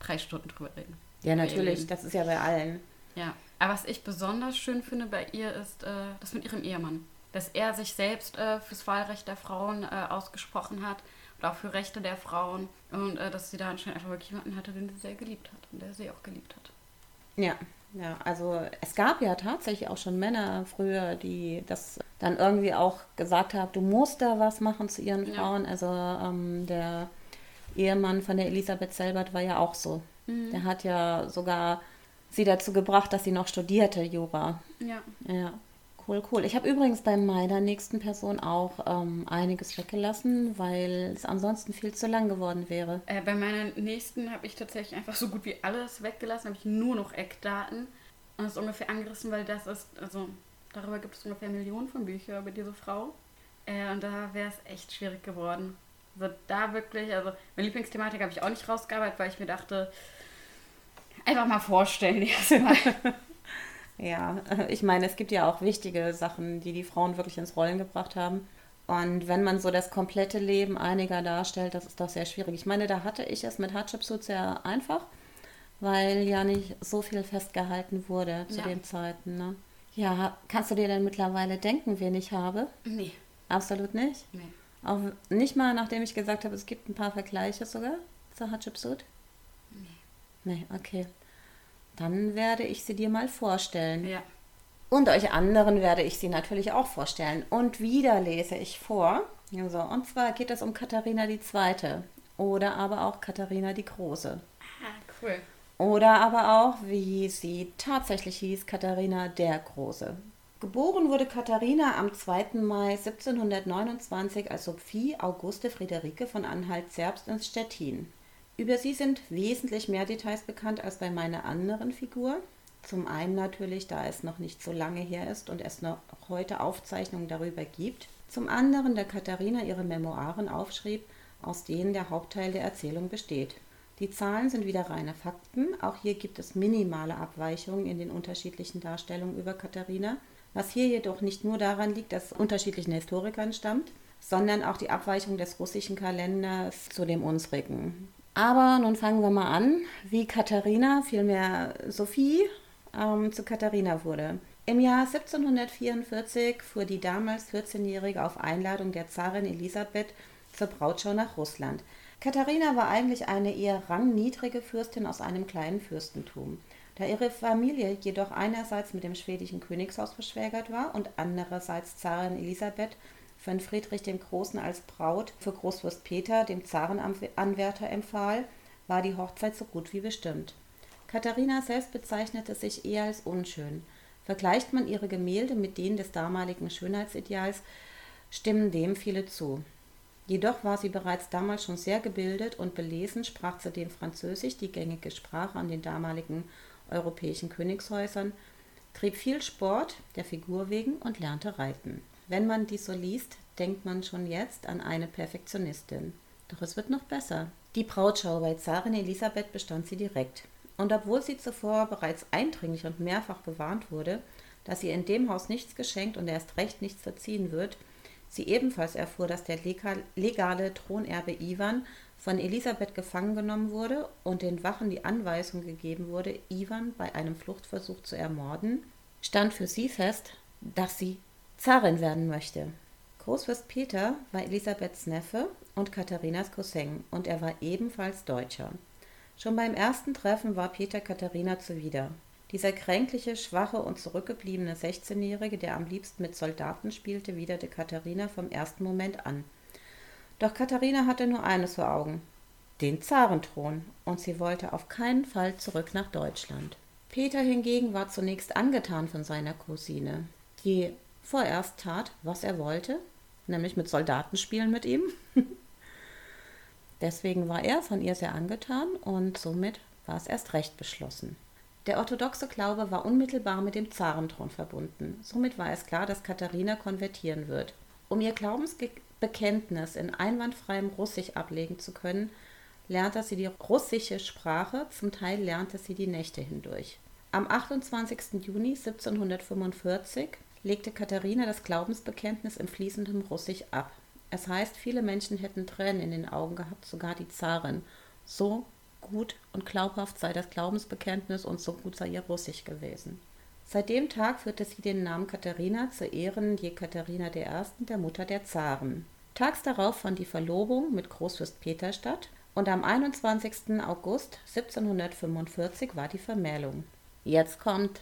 drei Stunden drüber reden. Ja, natürlich, das ist ja bei allen. Ja, aber was ich besonders schön finde bei ihr ist äh, das mit ihrem Ehemann. Dass er sich selbst äh, fürs Wahlrecht der Frauen äh, ausgesprochen hat und auch für Rechte der Frauen und äh, dass sie da anscheinend einfach wirklich jemanden hatte, den sie sehr geliebt hat und der sie auch geliebt hat. Ja, ja, also es gab ja tatsächlich auch schon Männer früher, die das dann irgendwie auch gesagt haben, du musst da was machen zu ihren Frauen. Ja. Also ähm, der Ehemann von der Elisabeth Selbert war ja auch so. Mhm. Der hat ja sogar sie dazu gebracht, dass sie noch studierte, Jura. Ja. Ja, Cool, cool. Ich habe übrigens bei meiner nächsten Person auch ähm, einiges weggelassen, weil es ansonsten viel zu lang geworden wäre. Äh, bei meiner nächsten habe ich tatsächlich einfach so gut wie alles weggelassen, habe ich nur noch Eckdaten. Und das ist ungefähr angerissen, weil das ist, also darüber gibt es ungefähr Millionen von Büchern über diese Frau. Äh, und da wäre es echt schwierig geworden. Also da wirklich, also meine Lieblingsthematik habe ich auch nicht rausgearbeitet, weil ich mir dachte, einfach mal vorstellen erstmal. ja, ich meine, es gibt ja auch wichtige Sachen, die die Frauen wirklich ins Rollen gebracht haben. Und wenn man so das komplette Leben einiger darstellt, das ist doch sehr schwierig. Ich meine, da hatte ich es mit Hatschepsut sehr einfach, weil ja nicht so viel festgehalten wurde zu ja. den Zeiten. Ne? Ja, kannst du dir denn mittlerweile denken, wen ich habe? Nee. Absolut nicht? Nee. Auch nicht mal, nachdem ich gesagt habe, es gibt ein paar Vergleiche sogar zu Hatschepsut? Nee. Nee, okay. Dann werde ich sie dir mal vorstellen. Ja. Und euch anderen werde ich sie natürlich auch vorstellen. Und wieder lese ich vor. Also, und zwar geht es um Katharina II. Oder aber auch Katharina die Große. Ah, cool. Oder aber auch, wie sie tatsächlich hieß, Katharina der Große. Geboren wurde Katharina am 2. Mai 1729 als Sophie Auguste Friederike von Anhalt-Zerbst in Stettin. Über sie sind wesentlich mehr Details bekannt als bei meiner anderen Figur. Zum einen natürlich, da es noch nicht so lange her ist und es noch heute Aufzeichnungen darüber gibt. Zum anderen, da Katharina ihre Memoiren aufschrieb, aus denen der Hauptteil der Erzählung besteht. Die Zahlen sind wieder reine Fakten. Auch hier gibt es minimale Abweichungen in den unterschiedlichen Darstellungen über Katharina was hier jedoch nicht nur daran liegt, dass unterschiedlichen Historikern stammt, sondern auch die Abweichung des russischen Kalenders zu dem unsrigen. Aber nun fangen wir mal an, wie Katharina, vielmehr Sophie, ähm, zu Katharina wurde. Im Jahr 1744 fuhr die damals 14-Jährige auf Einladung der Zarin Elisabeth zur Brautschau nach Russland. Katharina war eigentlich eine eher rangniedrige Fürstin aus einem kleinen Fürstentum. Da ihre Familie jedoch einerseits mit dem schwedischen Königshaus verschwägert war und andererseits Zarin Elisabeth von Friedrich dem Großen als Braut für Großfürst Peter, dem Zarenanwärter, empfahl, war die Hochzeit so gut wie bestimmt. Katharina selbst bezeichnete sich eher als unschön. Vergleicht man ihre Gemälde mit denen des damaligen Schönheitsideals, stimmen dem viele zu. Jedoch war sie bereits damals schon sehr gebildet und belesen, sprach zudem Französisch, die gängige Sprache an den damaligen europäischen Königshäusern, trieb viel Sport der Figur wegen und lernte reiten. Wenn man dies so liest, denkt man schon jetzt an eine Perfektionistin. Doch es wird noch besser. Die Brautschau bei Zarin Elisabeth bestand sie direkt. Und obwohl sie zuvor bereits eindringlich und mehrfach gewarnt wurde, dass ihr in dem Haus nichts geschenkt und erst recht nichts verziehen wird, sie ebenfalls erfuhr, dass der legale Thronerbe Ivan von Elisabeth gefangen genommen wurde und den Wachen die Anweisung gegeben wurde, Ivan bei einem Fluchtversuch zu ermorden, stand für sie fest, dass sie Zarin werden möchte. Großfürst Peter war Elisabeths Neffe und Katharinas Cousin und er war ebenfalls Deutscher. Schon beim ersten Treffen war Peter Katharina zuwider. Dieser kränkliche, schwache und zurückgebliebene 16-Jährige, der am liebsten mit Soldaten spielte, widerte Katharina vom ersten Moment an. Doch Katharina hatte nur eines vor Augen, den Zarenthron, und sie wollte auf keinen Fall zurück nach Deutschland. Peter hingegen war zunächst angetan von seiner Cousine, die vorerst tat, was er wollte, nämlich mit Soldaten spielen mit ihm. Deswegen war er von ihr sehr angetan und somit war es erst recht beschlossen. Der orthodoxe Glaube war unmittelbar mit dem Zarenthron verbunden. Somit war es klar, dass Katharina konvertieren wird. Um ihr Glaubensge Bekenntnis in einwandfreiem Russisch ablegen zu können, lernte sie die russische Sprache, zum Teil lernte sie die Nächte hindurch. Am 28. Juni 1745 legte Katharina das Glaubensbekenntnis in fließendem Russisch ab. Es heißt, viele Menschen hätten Tränen in den Augen gehabt, sogar die Zarin. So gut und glaubhaft sei das Glaubensbekenntnis und so gut sei ihr Russisch gewesen. Seit dem Tag führte sie den Namen Katharina zu Ehren Jekaterina I., der Mutter der Zaren. Tags darauf fand die Verlobung mit Großfürst Peter statt und am 21. August 1745 war die Vermählung. Jetzt kommt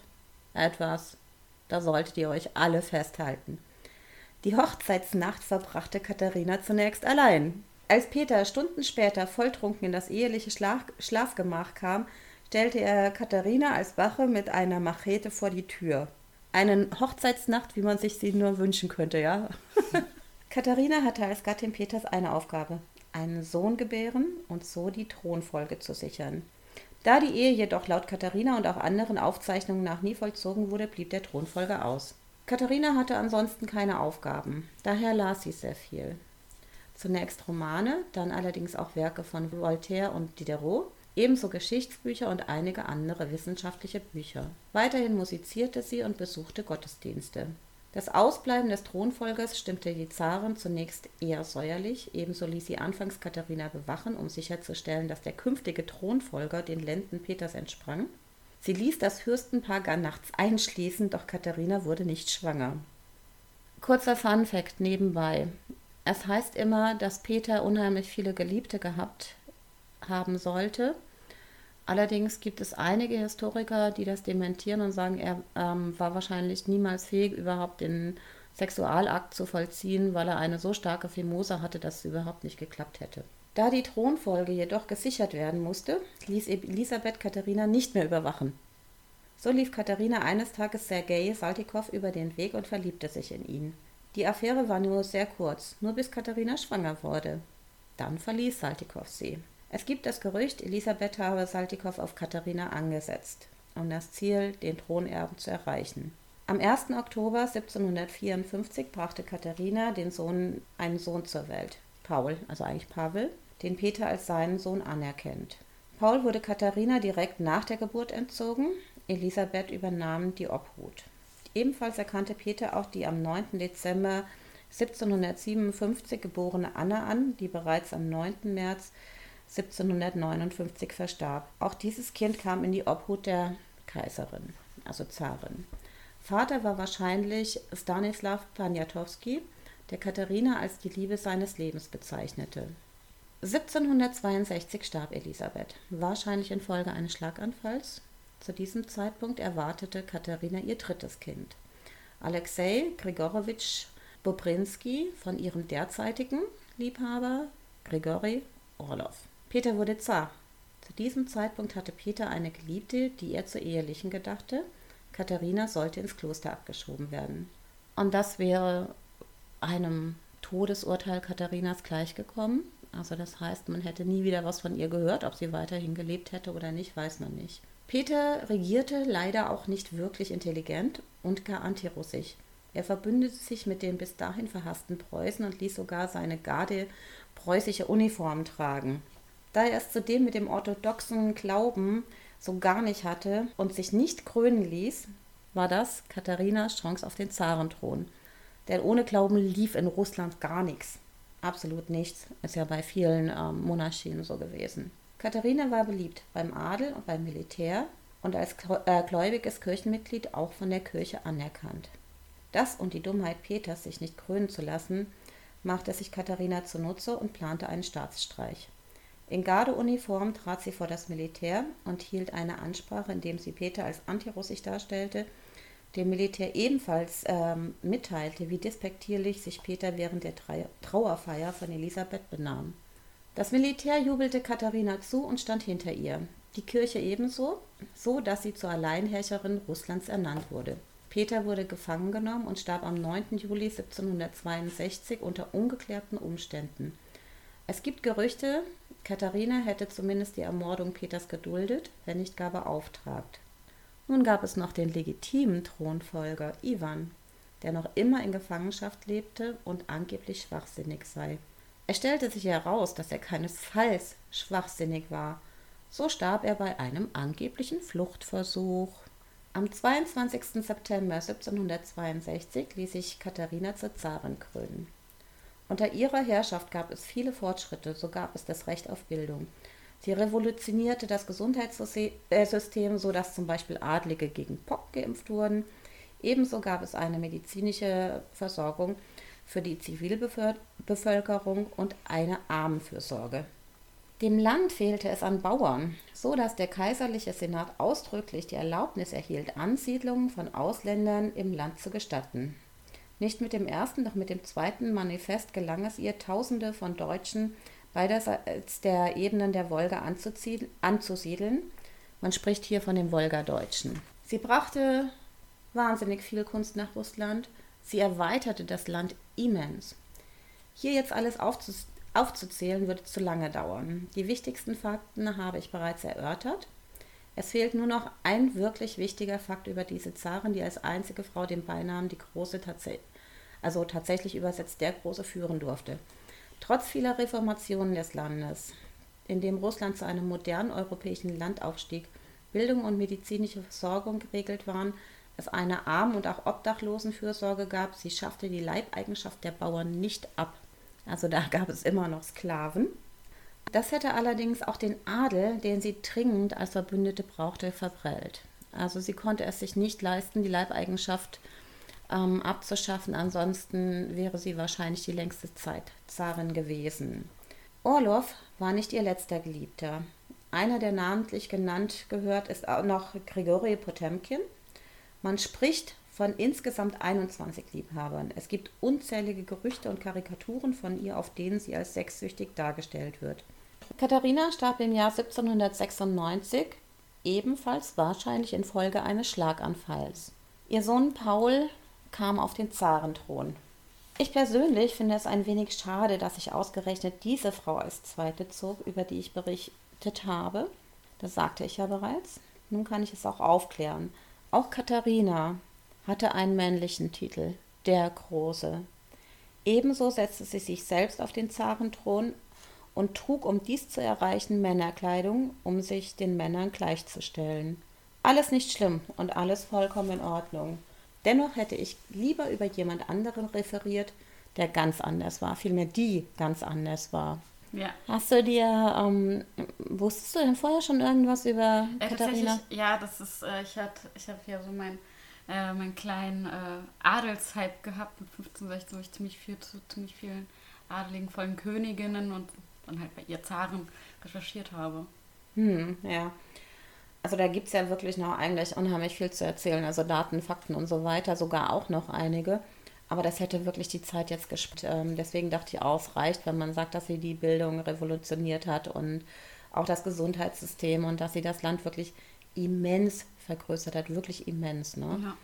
etwas, da solltet ihr euch alle festhalten. Die Hochzeitsnacht verbrachte Katharina zunächst allein. Als Peter Stunden später volltrunken in das eheliche Schlaf Schlafgemach kam, stellte er Katharina als Wache mit einer Machete vor die Tür. Eine Hochzeitsnacht, wie man sich sie nur wünschen könnte, ja. Katharina hatte als Gattin Peters eine Aufgabe, einen Sohn gebären und so die Thronfolge zu sichern. Da die Ehe jedoch laut Katharina und auch anderen Aufzeichnungen nach nie vollzogen wurde, blieb der Thronfolger aus. Katharina hatte ansonsten keine Aufgaben, daher las sie sehr viel. Zunächst Romane, dann allerdings auch Werke von Voltaire und Diderot, ebenso Geschichtsbücher und einige andere wissenschaftliche Bücher. Weiterhin musizierte sie und besuchte Gottesdienste. Das Ausbleiben des Thronfolgers stimmte die Zarin zunächst eher säuerlich, ebenso ließ sie anfangs Katharina bewachen, um sicherzustellen, dass der künftige Thronfolger den Lenden Peters entsprang. Sie ließ das Fürstenpaar gar nachts einschließen, doch Katharina wurde nicht schwanger. Kurzer Funfact nebenbei. Es heißt immer, dass Peter unheimlich viele Geliebte gehabt haben sollte. Allerdings gibt es einige Historiker, die das dementieren und sagen, er ähm, war wahrscheinlich niemals fähig, überhaupt den Sexualakt zu vollziehen, weil er eine so starke Fimose hatte, dass es überhaupt nicht geklappt hätte. Da die Thronfolge jedoch gesichert werden musste, ließ Elisabeth Katharina nicht mehr überwachen. So lief Katharina eines Tages Sergei Saltikow über den Weg und verliebte sich in ihn. Die Affäre war nur sehr kurz, nur bis Katharina schwanger wurde. Dann verließ Saltikow sie. Es gibt das Gerücht, Elisabeth habe Saltikow auf Katharina angesetzt, um das Ziel, den Thronerben zu erreichen. Am 1. Oktober 1754 brachte Katharina den Sohn, einen Sohn zur Welt, Paul, also eigentlich Pavel, den Peter als seinen Sohn anerkennt. Paul wurde Katharina direkt nach der Geburt entzogen, Elisabeth übernahm die Obhut. Ebenfalls erkannte Peter auch die am 9. Dezember 1757 geborene Anna an, die bereits am 9. März 1759 verstarb. Auch dieses Kind kam in die Obhut der Kaiserin, also Zarin. Vater war wahrscheinlich Stanislaw Poniatowski, der Katharina als die Liebe seines Lebens bezeichnete. 1762 starb Elisabeth, wahrscheinlich infolge eines Schlaganfalls. Zu diesem Zeitpunkt erwartete Katharina ihr drittes Kind. Alexei Grigorowitsch Bobrinski von ihrem derzeitigen Liebhaber Grigori Orlov. Peter wurde Zar. Zu diesem Zeitpunkt hatte Peter eine Geliebte, die er zur ehelichen gedachte. Katharina sollte ins Kloster abgeschoben werden. Und das wäre einem Todesurteil Katharinas gleichgekommen. Also das heißt, man hätte nie wieder was von ihr gehört, ob sie weiterhin gelebt hätte oder nicht, weiß man nicht. Peter regierte leider auch nicht wirklich intelligent und gar antirussisch. Er verbündete sich mit den bis dahin verhassten Preußen und ließ sogar seine Garde preußische Uniformen tragen. Da er es zudem mit dem orthodoxen Glauben so gar nicht hatte und sich nicht krönen ließ, war das Katharinas Chance auf den Zarenthron. Denn ohne Glauben lief in Russland gar nichts. Absolut nichts. Ist ja bei vielen ähm, Monarchien so gewesen. Katharina war beliebt beim Adel und beim Militär und als äh, gläubiges Kirchenmitglied auch von der Kirche anerkannt. Das und die Dummheit Peters, sich nicht krönen zu lassen, machte sich Katharina zunutze und plante einen Staatsstreich. In Gardeuniform trat sie vor das Militär und hielt eine Ansprache, in dem sie Peter als antirussisch darstellte, dem Militär ebenfalls ähm, mitteilte, wie despektierlich sich Peter während der Trauerfeier von Elisabeth benahm. Das Militär jubelte Katharina zu und stand hinter ihr, die Kirche ebenso, so dass sie zur Alleinherrscherin Russlands ernannt wurde. Peter wurde gefangen genommen und starb am 9. Juli 1762 unter ungeklärten Umständen. Es gibt Gerüchte, Katharina hätte zumindest die Ermordung Peters geduldet, wenn nicht gar beauftragt. Nun gab es noch den legitimen Thronfolger Ivan, der noch immer in Gefangenschaft lebte und angeblich schwachsinnig sei. Es stellte sich heraus, dass er keinesfalls schwachsinnig war. So starb er bei einem angeblichen Fluchtversuch. Am 22. September 1762 ließ sich Katharina zur Zarin krönen. Unter ihrer Herrschaft gab es viele Fortschritte, so gab es das Recht auf Bildung. Sie revolutionierte das Gesundheitssystem, sodass zum Beispiel Adlige gegen Pock geimpft wurden. Ebenso gab es eine medizinische Versorgung für die Zivilbevölkerung und eine Armenfürsorge. Dem Land fehlte es an Bauern, so dass der kaiserliche Senat ausdrücklich die Erlaubnis erhielt, Ansiedlungen von Ausländern im Land zu gestatten. Nicht mit dem ersten, doch mit dem zweiten Manifest gelang es ihr, Tausende von Deutschen beiderseits der Ebenen der Wolga anzusiedeln. Man spricht hier von den Wolgadeutschen. Sie brachte wahnsinnig viel Kunst nach Russland. Sie erweiterte das Land immens. Hier jetzt alles aufzuzählen, würde zu lange dauern. Die wichtigsten Fakten habe ich bereits erörtert. Es fehlt nur noch ein wirklich wichtiger Fakt über diese Zarin, die als einzige Frau den Beinamen die Große also tatsächlich übersetzt der Große führen durfte. Trotz vieler Reformationen des Landes, in dem Russland zu einem modernen europäischen Land aufstieg, Bildung und medizinische Versorgung geregelt waren, es eine Arm- und auch Obdachlosenfürsorge gab, sie schaffte die Leibeigenschaft der Bauern nicht ab. Also da gab es immer noch Sklaven. Das hätte allerdings auch den Adel, den sie dringend als Verbündete brauchte, verprellt. Also sie konnte es sich nicht leisten, die Leibeigenschaft ähm, abzuschaffen, ansonsten wäre sie wahrscheinlich die längste Zeit Zarin gewesen. Orlov war nicht ihr letzter Geliebter. Einer, der namentlich genannt gehört, ist auch noch Grigori Potemkin. Man spricht von insgesamt 21 Liebhabern. Es gibt unzählige Gerüchte und Karikaturen von ihr, auf denen sie als sexsüchtig dargestellt wird. Katharina starb im Jahr 1796, ebenfalls wahrscheinlich infolge eines Schlaganfalls. Ihr Sohn Paul kam auf den Zarenthron. Ich persönlich finde es ein wenig schade, dass ich ausgerechnet diese Frau als zweite zog, über die ich berichtet habe. Das sagte ich ja bereits. Nun kann ich es auch aufklären. Auch Katharina hatte einen männlichen Titel, der Große. Ebenso setzte sie sich selbst auf den Zarenthron und trug, um dies zu erreichen, Männerkleidung, um sich den Männern gleichzustellen. Alles nicht schlimm und alles vollkommen in Ordnung. Dennoch hätte ich lieber über jemand anderen referiert, der ganz anders war, vielmehr die ganz anders war. Ja. Hast du dir, ähm, wusstest du denn vorher schon irgendwas über äh, Katharina? Ja, das ist, äh, ich hatte, ich habe ja so mein, äh, meinen kleinen äh, Adelshype gehabt mit 15, 16, wo ich ziemlich viel zu ziemlich vielen adeligen vollen Königinnen und dann halt bei ihr Zaren recherchiert habe. Hm, ja. Also da gibt es ja wirklich noch eigentlich unheimlich viel zu erzählen. Also Daten, Fakten und so weiter, sogar auch noch einige. Aber das hätte wirklich die Zeit jetzt gespart. Ähm, deswegen dachte ich, ausreicht, wenn man sagt, dass sie die Bildung revolutioniert hat und auch das Gesundheitssystem und dass sie das Land wirklich immens vergrößert hat. Wirklich immens. Ne? Ja.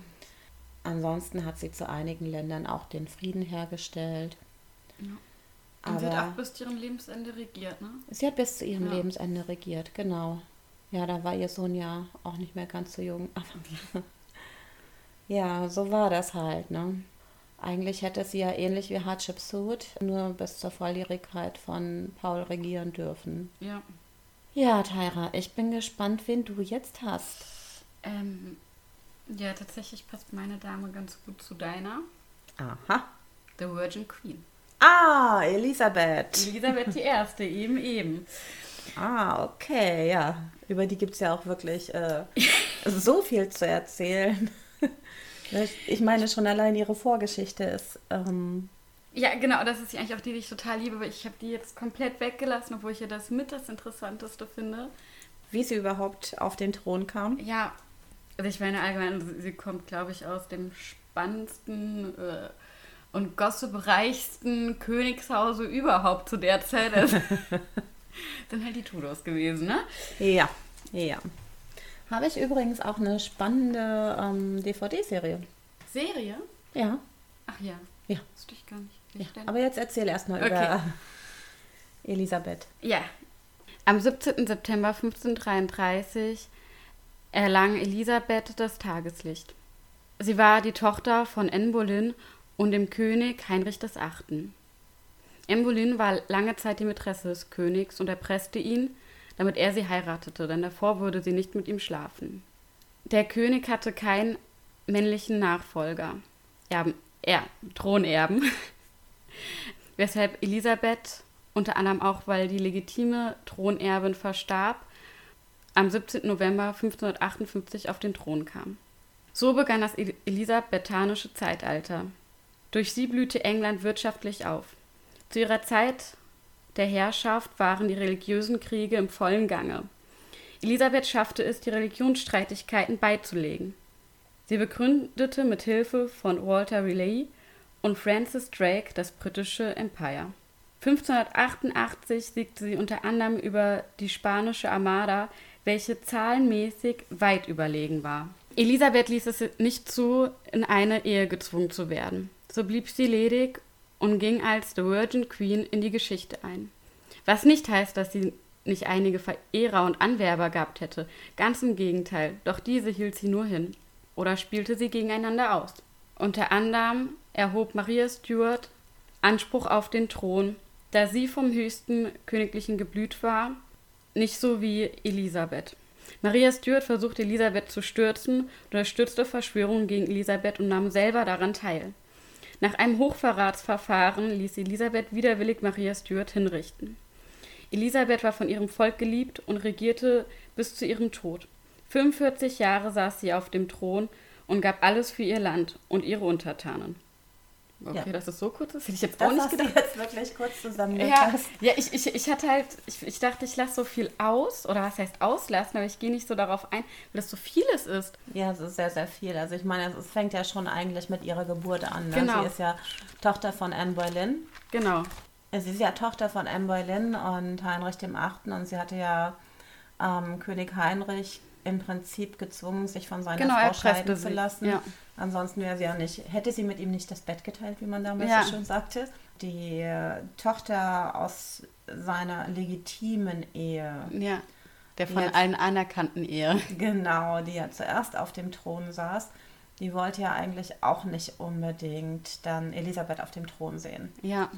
Ansonsten hat sie zu einigen Ländern auch den Frieden hergestellt. Ja. Und Aber sie hat auch bis zu ihrem Lebensende regiert, ne? Sie hat bis zu ihrem ja. Lebensende regiert, genau. Ja, da war ihr Sohn ja auch nicht mehr ganz so jung. Aber ja, so war das halt, ne? Eigentlich hätte sie ja ähnlich wie Hatshepsut nur bis zur Volljährigkeit von Paul regieren dürfen. Ja. Ja, Tyra, ich bin gespannt, wen du jetzt hast. Ähm, ja, tatsächlich passt meine Dame ganz gut zu deiner. Aha. The Virgin Queen. Ah, Elisabeth. Elisabeth die Erste, eben, eben. Ah, okay, ja. Über die gibt es ja auch wirklich äh, so viel zu erzählen. ich meine, schon allein ihre Vorgeschichte ist. Ähm, ja, genau, das ist eigentlich auch die, die ich total liebe, aber ich habe die jetzt komplett weggelassen, obwohl ich ja das mit das Interessanteste finde. Wie sie überhaupt auf den Thron kam? Ja, also ich meine allgemein, sie kommt, glaube ich, aus dem spannendsten äh, und gossipreichsten Königshause überhaupt zu der Zeit. Also sind halt die Tudors gewesen, ne? Ja, ja. Habe ich übrigens auch eine spannende ähm, DVD-Serie. Serie? Ja. Ach ja. Ja. Wusste ich gar nicht. Ja, aber jetzt erzähl erstmal okay. über Elisabeth. Ja. Am 17. September 1533 erlang Elisabeth das Tageslicht. Sie war die Tochter von Anne Boleyn und dem König Heinrich VIII. Embolin war lange Zeit die Mätresse des Königs und erpresste ihn, damit er sie heiratete, denn davor würde sie nicht mit ihm schlafen. Der König hatte keinen männlichen Nachfolger, Erben, er, Thronerben, weshalb Elisabeth, unter anderem auch weil die legitime Thronerbin verstarb, am 17. November 1558 auf den Thron kam. So begann das elisabethanische Zeitalter. Durch sie blühte England wirtschaftlich auf. Zu ihrer Zeit der Herrschaft waren die religiösen Kriege im vollen Gange. Elisabeth schaffte es, die Religionsstreitigkeiten beizulegen. Sie begründete mit Hilfe von Walter Raleigh und Francis Drake das britische Empire. 1588 siegte sie unter anderem über die spanische Armada, welche zahlenmäßig weit überlegen war. Elisabeth ließ es nicht zu, in eine Ehe gezwungen zu werden. So blieb sie ledig und ging als The Virgin Queen in die Geschichte ein. Was nicht heißt, dass sie nicht einige Verehrer und Anwerber gehabt hätte. Ganz im Gegenteil, doch diese hielt sie nur hin oder spielte sie gegeneinander aus. Unter anderem erhob Maria Stuart Anspruch auf den Thron, da sie vom höchsten königlichen Geblüt war, nicht so wie Elisabeth. Maria Stuart versuchte Elisabeth zu stürzen, unterstützte Verschwörungen gegen Elisabeth und nahm selber daran teil. Nach einem Hochverratsverfahren ließ Elisabeth widerwillig Maria Stuart hinrichten. Elisabeth war von ihrem Volk geliebt und regierte bis zu ihrem Tod. 45 Jahre saß sie auf dem Thron und gab alles für ihr Land und ihre Untertanen. Okay, ja. dass es so kurz ist, hätte ich jetzt das auch nicht gedacht. jetzt wirklich kurz zusammengefasst. Ja, ja ich, ich, ich hatte halt, ich, ich dachte, ich lasse so viel aus, oder was heißt auslassen, aber ich gehe nicht so darauf ein, weil das so vieles ist. Ja, es ist sehr, sehr viel. Also ich meine, es fängt ja schon eigentlich mit ihrer Geburt an. Ne? Genau. Sie ist ja Tochter von Anne Boleyn. Genau. Sie ist ja Tochter von Anne Boleyn und Heinrich dem Achten und sie hatte ja ähm, König Heinrich im Prinzip gezwungen, sich von seiner genau, Frau scheiden zu lassen. Ja. Ansonsten wäre sie ja nicht, hätte sie mit ihm nicht das Bett geteilt, wie man damals ja. so schön sagte. Die äh, Tochter aus seiner legitimen Ehe. Ja, der von jetzt, allen anerkannten Ehe. Genau, die ja zuerst auf dem Thron saß. Die wollte ja eigentlich auch nicht unbedingt dann Elisabeth auf dem Thron sehen. Ja.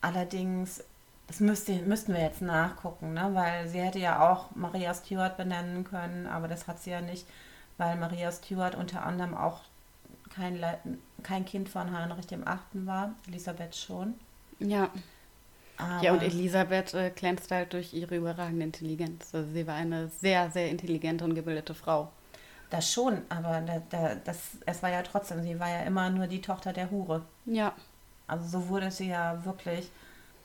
Allerdings das müsste, müssten wir jetzt nachgucken, ne? weil sie hätte ja auch Maria Stuart benennen können, aber das hat sie ja nicht, weil Maria Stuart unter anderem auch kein, kein Kind von Heinrich dem Achten war, Elisabeth schon. Ja. Aber ja, und Elisabeth äh, glänzte halt durch ihre überragende Intelligenz. Also sie war eine sehr, sehr intelligente und gebildete Frau. Das schon, aber da, da, das, es war ja trotzdem, sie war ja immer nur die Tochter der Hure. Ja. Also so wurde sie ja wirklich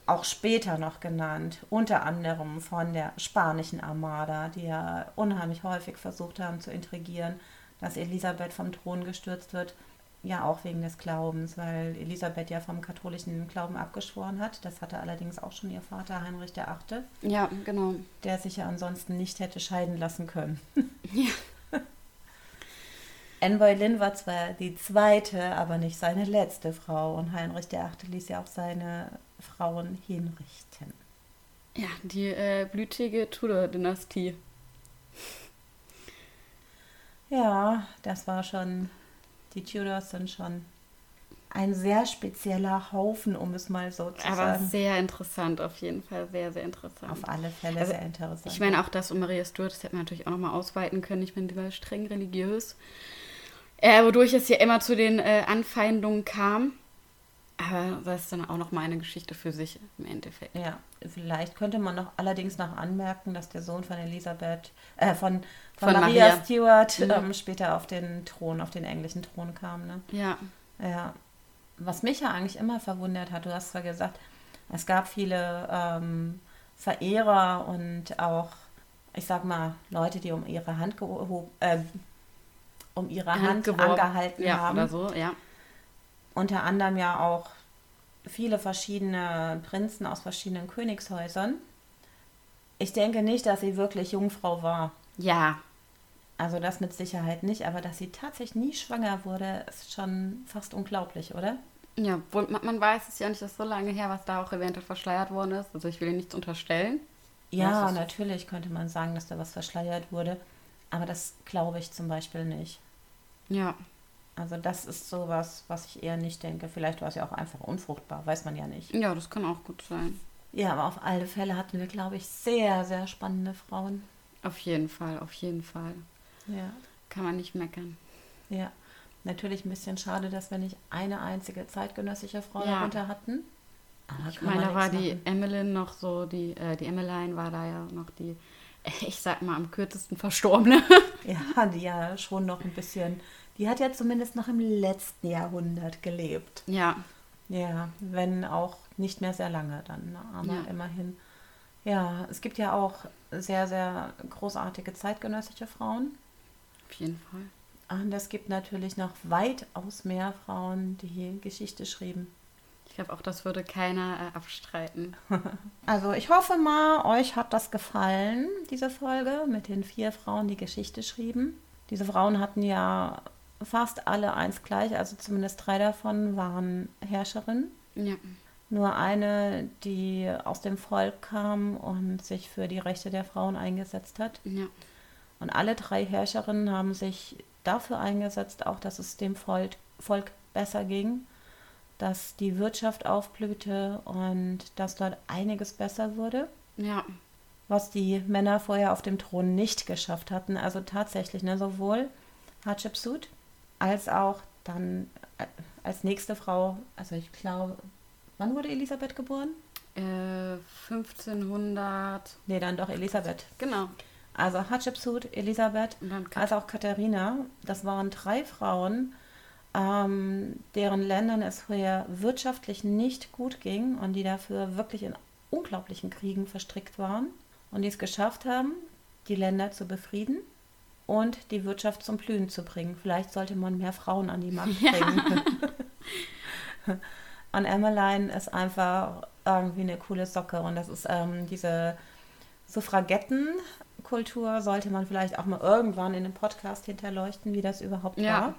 auch später noch genannt, unter anderem von der spanischen Armada, die ja unheimlich häufig versucht haben zu intrigieren, dass Elisabeth vom Thron gestürzt wird, ja auch wegen des Glaubens, weil Elisabeth ja vom katholischen Glauben abgeschworen hat. Das hatte allerdings auch schon ihr Vater Heinrich VIII. Ja, genau. Der sich ja ansonsten nicht hätte scheiden lassen können. Ja. Anne Boleyn war zwar die zweite, aber nicht seine letzte Frau und Heinrich VIII ließ ja auch seine Frauen hinrichten. Ja, die äh, blütige Tudor-Dynastie. Ja, das war schon, die Tudors sind schon ein sehr spezieller Haufen, um es mal so zu Aber sagen. Aber sehr interessant, auf jeden Fall, sehr, sehr interessant. Auf alle Fälle also, sehr interessant. Ich meine, auch das um Maria Stuart, das hätte man natürlich auch nochmal ausweiten können. Ich meine, die war streng religiös. Äh, wodurch es ja immer zu den äh, Anfeindungen kam. Aber das ist dann auch noch mal eine Geschichte für sich im Endeffekt. Ja, vielleicht könnte man noch allerdings noch anmerken, dass der Sohn von Elisabeth, äh, von, von, von Maria, Maria, Stuart mhm. ähm, später auf den Thron, auf den englischen Thron kam. Ne? Ja. Ja. Was mich ja eigentlich immer verwundert hat, du hast zwar gesagt, es gab viele ähm, Verehrer und auch, ich sag mal, Leute, die um ihre Hand äh, um ihre Hand, Hand angehalten ja, haben. Oder so, ja unter anderem ja auch viele verschiedene Prinzen aus verschiedenen Königshäusern. Ich denke nicht, dass sie wirklich Jungfrau war. Ja. Also das mit Sicherheit nicht, aber dass sie tatsächlich nie schwanger wurde, ist schon fast unglaublich, oder? Ja, wohl, man weiß es ja nicht, das ist so lange her, was da auch eventuell verschleiert worden ist. Also ich will nichts unterstellen. Ja, natürlich könnte man sagen, dass da was verschleiert wurde. Aber das glaube ich zum Beispiel nicht. Ja. Also das ist sowas, was ich eher nicht denke. Vielleicht war es ja auch einfach unfruchtbar, weiß man ja nicht. Ja, das kann auch gut sein. Ja, aber auf alle Fälle hatten wir, glaube ich, sehr, sehr spannende Frauen. Auf jeden Fall, auf jeden Fall. Ja. Kann man nicht meckern. Ja. Natürlich ein bisschen schade, dass wir nicht eine einzige zeitgenössische Frau ja. darunter hatten. Aber ich meine, da war machen. die Emmeline noch so, die, äh, die Emmeline war da ja noch die, ich sag mal, am kürzesten Verstorbene. ja, die ja schon noch ein bisschen die hat ja zumindest noch im letzten Jahrhundert gelebt. Ja. Ja, wenn auch nicht mehr sehr lange dann, ne? aber ja. immerhin. Ja, es gibt ja auch sehr, sehr großartige zeitgenössische Frauen. Auf jeden Fall. Und es gibt natürlich noch weitaus mehr Frauen, die Geschichte schrieben. Ich glaube, auch das würde keiner äh, abstreiten. Also ich hoffe mal, euch hat das gefallen, diese Folge mit den vier Frauen, die Geschichte schrieben. Diese Frauen hatten ja fast alle eins gleich, also zumindest drei davon waren Herrscherinnen. Ja. Nur eine, die aus dem Volk kam und sich für die Rechte der Frauen eingesetzt hat. Ja. Und alle drei Herrscherinnen haben sich dafür eingesetzt, auch dass es dem Volk, Volk besser ging, dass die Wirtschaft aufblühte und dass dort einiges besser wurde, Ja. was die Männer vorher auf dem Thron nicht geschafft hatten. Also tatsächlich, ne, sowohl Hatschepsut als auch dann äh, als nächste Frau, also ich glaube, wann wurde Elisabeth geboren? Äh, 1500. Nee, dann doch Elisabeth. Genau. Also Hatschepsut, Elisabeth, als auch Katharina. Das waren drei Frauen, ähm, deren Ländern es vorher wirtschaftlich nicht gut ging und die dafür wirklich in unglaublichen Kriegen verstrickt waren und die es geschafft haben, die Länder zu befrieden und die Wirtschaft zum Blühen zu bringen. Vielleicht sollte man mehr Frauen an die Macht bringen. und Emmeline ist einfach irgendwie eine coole Socke und das ist ähm, diese Suffragettenkultur sollte man vielleicht auch mal irgendwann in einem Podcast hinterleuchten, wie das überhaupt Ja. war.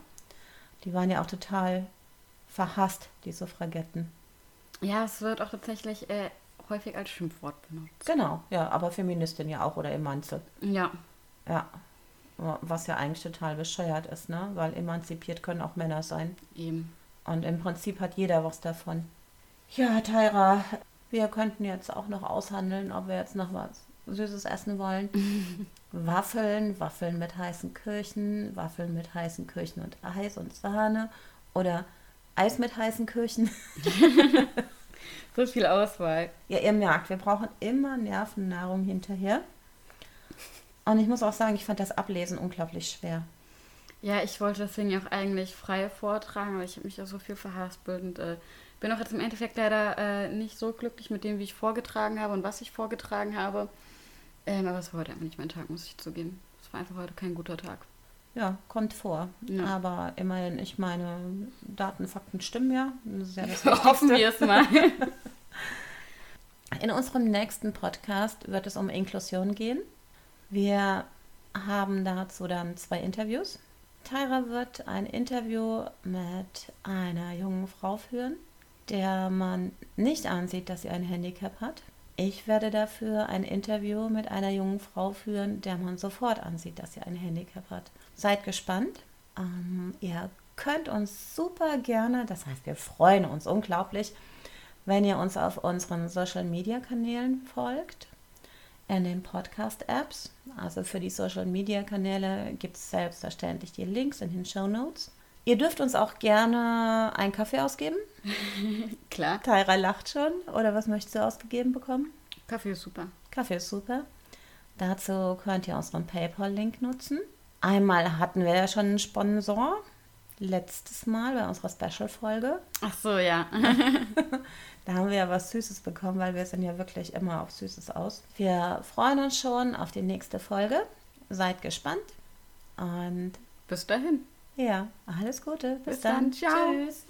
Die waren ja auch total verhasst, die Suffragetten. Ja, es wird auch tatsächlich äh, häufig als Schimpfwort benutzt. Genau, ja, aber Feministin ja auch oder Emanze. Ja. Ja. Was ja eigentlich total bescheuert ist, ne? Weil emanzipiert können auch Männer sein. Eben. Und im Prinzip hat jeder was davon. Ja, Tyra, wir könnten jetzt auch noch aushandeln, ob wir jetzt noch was Süßes essen wollen. Waffeln, Waffeln mit heißen Kirchen, Waffeln mit heißen Kirchen und Eis und Sahne oder Eis mit heißen Kirchen. So viel Auswahl. Ja, ihr merkt, wir brauchen immer Nervennahrung hinterher. Und ich muss auch sagen, ich fand das Ablesen unglaublich schwer. Ja, ich wollte deswegen auch eigentlich frei vortragen, aber ich habe mich auch so viel verhaspelt und äh, bin auch jetzt im Endeffekt leider äh, nicht so glücklich mit dem, wie ich vorgetragen habe und was ich vorgetragen habe. Ähm, aber es war heute einfach nicht mein Tag, muss ich zugeben. Es war einfach heute kein guter Tag. Ja, kommt vor. Ja. Aber immerhin, ich meine, Daten, Fakten stimmen ja. Das ist ja das Hoffen Wichtigste. wir es mal. In unserem nächsten Podcast wird es um Inklusion gehen. Wir haben dazu dann zwei Interviews. Tyra wird ein Interview mit einer jungen Frau führen, der man nicht ansieht, dass sie ein Handicap hat. Ich werde dafür ein Interview mit einer jungen Frau führen, der man sofort ansieht, dass sie ein Handicap hat. Seid gespannt. Ähm, ihr könnt uns super gerne, das heißt, wir freuen uns unglaublich, wenn ihr uns auf unseren Social Media Kanälen folgt, in den Podcast-Apps. Also für die Social Media Kanäle gibt es selbstverständlich die Links in den Show Notes. Ihr dürft uns auch gerne einen Kaffee ausgeben. Klar. Tyra lacht schon. Oder was möchtest du ausgegeben bekommen? Kaffee ist super. Kaffee ist super. Dazu könnt ihr unseren PayPal-Link nutzen. Einmal hatten wir ja schon einen Sponsor. Letztes Mal bei unserer Special-Folge. Ach so, ja. Da haben wir ja was Süßes bekommen, weil wir sind ja wirklich immer auf Süßes aus. Wir freuen uns schon auf die nächste Folge. Seid gespannt. Und Bis dahin. ja, alles Gute. Bis, Bis dann. dann. Ciao. Tschüss.